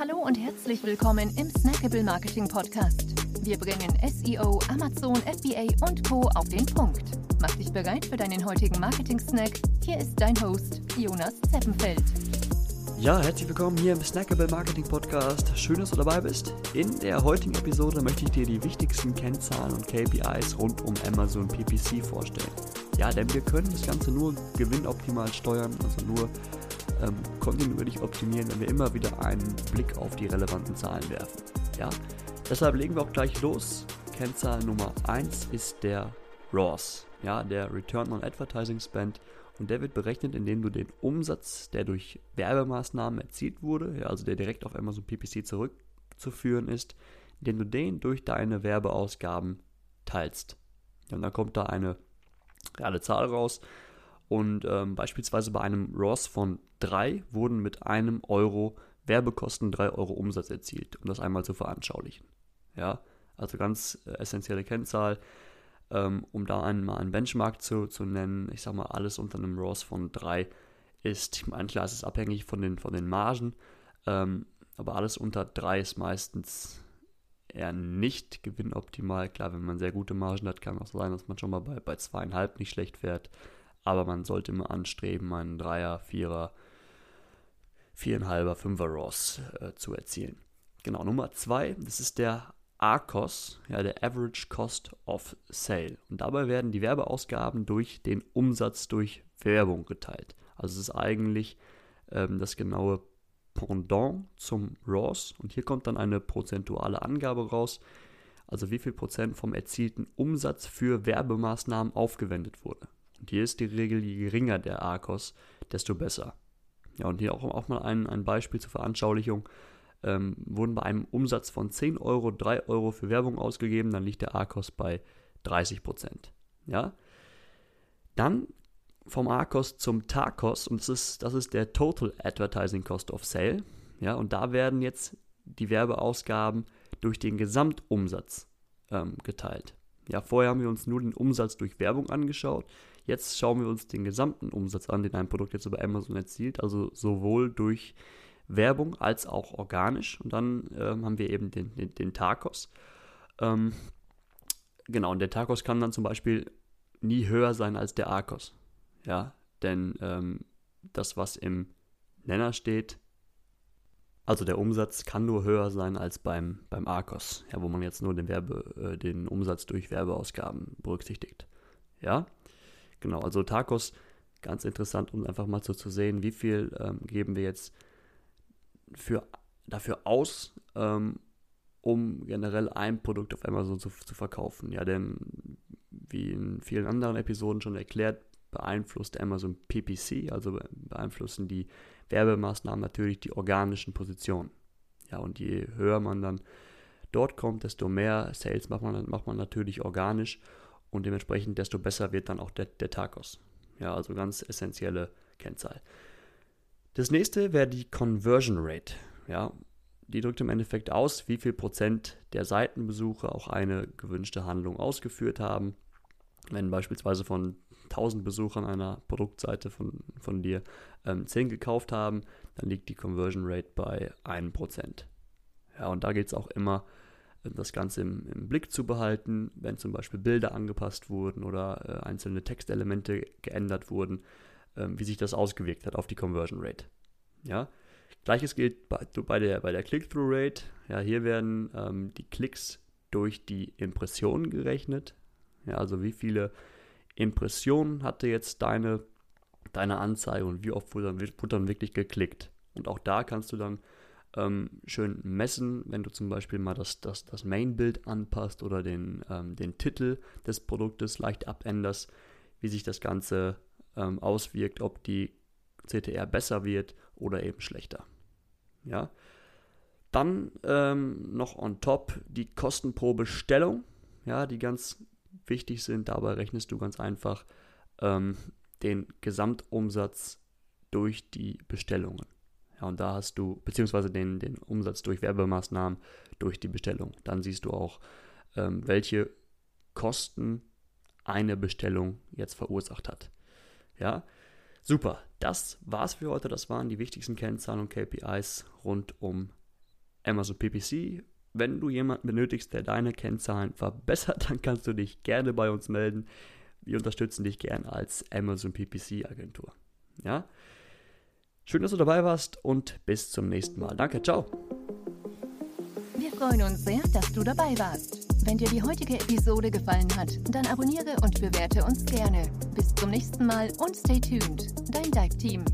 Hallo und herzlich willkommen im Snackable Marketing Podcast. Wir bringen SEO, Amazon, FBA und Co. auf den Punkt. Mach dich bereit für deinen heutigen Marketing-Snack. Hier ist dein Host, Jonas Zeppenfeld. Ja, herzlich willkommen hier im Snackable Marketing Podcast. Schön, dass du dabei bist. In der heutigen Episode möchte ich dir die wichtigsten Kennzahlen und KPIs rund um Amazon PPC vorstellen. Ja, denn wir können das Ganze nur gewinnoptimal steuern, also nur ähm, kontinuierlich optimieren, wenn wir immer wieder einen Blick auf die relevanten Zahlen werfen. Ja, deshalb legen wir auch gleich los. Kennzahl Nummer 1 ist der ROAS, ja, der Return on Advertising Spend. Und der wird berechnet, indem du den Umsatz, der durch Werbemaßnahmen erzielt wurde, ja, also der direkt auf Amazon PPC zurückzuführen ist, indem du den durch deine Werbeausgaben teilst. Und dann kommt da eine reale Zahl raus. Und ähm, beispielsweise bei einem ROS von 3 wurden mit einem Euro Werbekosten 3 Euro Umsatz erzielt, um das einmal zu veranschaulichen. Ja, also ganz äh, essentielle Kennzahl, ähm, um da einmal einen Benchmark zu, zu nennen. Ich sag mal, alles unter einem ROS von 3 ist, ich meine, klar, es ist abhängig von den, von den Margen, ähm, aber alles unter 3 ist meistens eher nicht gewinnoptimal. Klar, wenn man sehr gute Margen hat, kann auch sein, dass man schon mal bei, bei zweieinhalb nicht schlecht fährt aber man sollte immer anstreben, einen Dreier, Vierer, Viereinhalber, Fünfer Ross äh, zu erzielen. Genau, Nummer zwei, das ist der ACOS, ja, der Average Cost of Sale. Und dabei werden die Werbeausgaben durch den Umsatz durch Werbung geteilt. Also es ist eigentlich ähm, das genaue Pendant zum ROS. Und hier kommt dann eine prozentuale Angabe raus, also wie viel Prozent vom erzielten Umsatz für Werbemaßnahmen aufgewendet wurde. Und hier ist die Regel, je geringer der ARKOS, desto besser. Ja, und hier auch, auch mal ein, ein Beispiel zur Veranschaulichung. Ähm, wurden bei einem Umsatz von 10 Euro 3 Euro für Werbung ausgegeben, dann liegt der ARKOS bei 30 Prozent. Ja? Dann vom ARKOS zum TARKOS, und das ist, das ist der Total Advertising Cost of Sale. Ja, und da werden jetzt die Werbeausgaben durch den Gesamtumsatz ähm, geteilt. Ja, vorher haben wir uns nur den Umsatz durch Werbung angeschaut. Jetzt schauen wir uns den gesamten Umsatz an, den ein Produkt jetzt über Amazon erzielt, also sowohl durch Werbung als auch organisch. Und dann ähm, haben wir eben den, den, den Tacos. Ähm, genau, und der Tacos kann dann zum Beispiel nie höher sein als der Arcos. Ja, denn ähm, das, was im Nenner steht, also der Umsatz kann nur höher sein als beim, beim Arcos, ja, wo man jetzt nur den, Werbe, äh, den Umsatz durch Werbeausgaben berücksichtigt. Ja, Genau, also Tacos, ganz interessant, um einfach mal so zu sehen, wie viel ähm, geben wir jetzt für, dafür aus, ähm, um generell ein Produkt auf Amazon zu, zu verkaufen. Ja, denn wie in vielen anderen Episoden schon erklärt, beeinflusst Amazon PPC, also beeinflussen die Werbemaßnahmen natürlich die organischen Positionen. Ja, und je höher man dann dort kommt, desto mehr Sales macht man, macht man natürlich organisch und dementsprechend desto besser wird dann auch der, der Tacos. Ja, also ganz essentielle Kennzahl. Das nächste wäre die Conversion Rate. Ja, die drückt im Endeffekt aus, wie viel Prozent der Seitenbesucher auch eine gewünschte Handlung ausgeführt haben. Wenn beispielsweise von 1000 Besuchern einer Produktseite von, von dir ähm, 10 gekauft haben, dann liegt die Conversion Rate bei 1%. Ja, und da geht es auch immer das Ganze im, im, Blick zu behalten, wenn zum Beispiel Bilder angepasst wurden oder äh, einzelne Textelemente geändert wurden, äh, wie sich das ausgewirkt hat auf die Conversion Rate. Ja? Gleiches gilt bei, bei der, bei der Click-Through-Rate. Ja, hier werden ähm, die Klicks durch die Impressionen gerechnet. Ja, also wie viele Impressionen hatte jetzt deine, deine Anzeige und wie oft wurde dann, wurde dann wirklich geklickt. Und auch da kannst du dann ähm, schön messen, wenn du zum Beispiel mal das, das, das Main-Bild anpasst oder den, ähm, den Titel des Produktes leicht abänderst, wie sich das Ganze ähm, auswirkt, ob die CTR besser wird oder eben schlechter. Ja. Dann ähm, noch on top die Kosten pro Bestellung, ja, die ganz wichtig sind. Dabei rechnest du ganz einfach ähm, den Gesamtumsatz durch die Bestellungen. Ja, und da hast du, beziehungsweise den, den Umsatz durch Werbemaßnahmen, durch die Bestellung. Dann siehst du auch, ähm, welche Kosten eine Bestellung jetzt verursacht hat. Ja, super. Das war's für heute. Das waren die wichtigsten Kennzahlen und KPIs rund um Amazon PPC. Wenn du jemanden benötigst, der deine Kennzahlen verbessert, dann kannst du dich gerne bei uns melden. Wir unterstützen dich gerne als Amazon PPC Agentur. Ja? Schön, dass du dabei warst und bis zum nächsten Mal. Danke, ciao. Wir freuen uns sehr, dass du dabei warst. Wenn dir die heutige Episode gefallen hat, dann abonniere und bewerte uns gerne. Bis zum nächsten Mal und stay tuned. Dein Dive Team.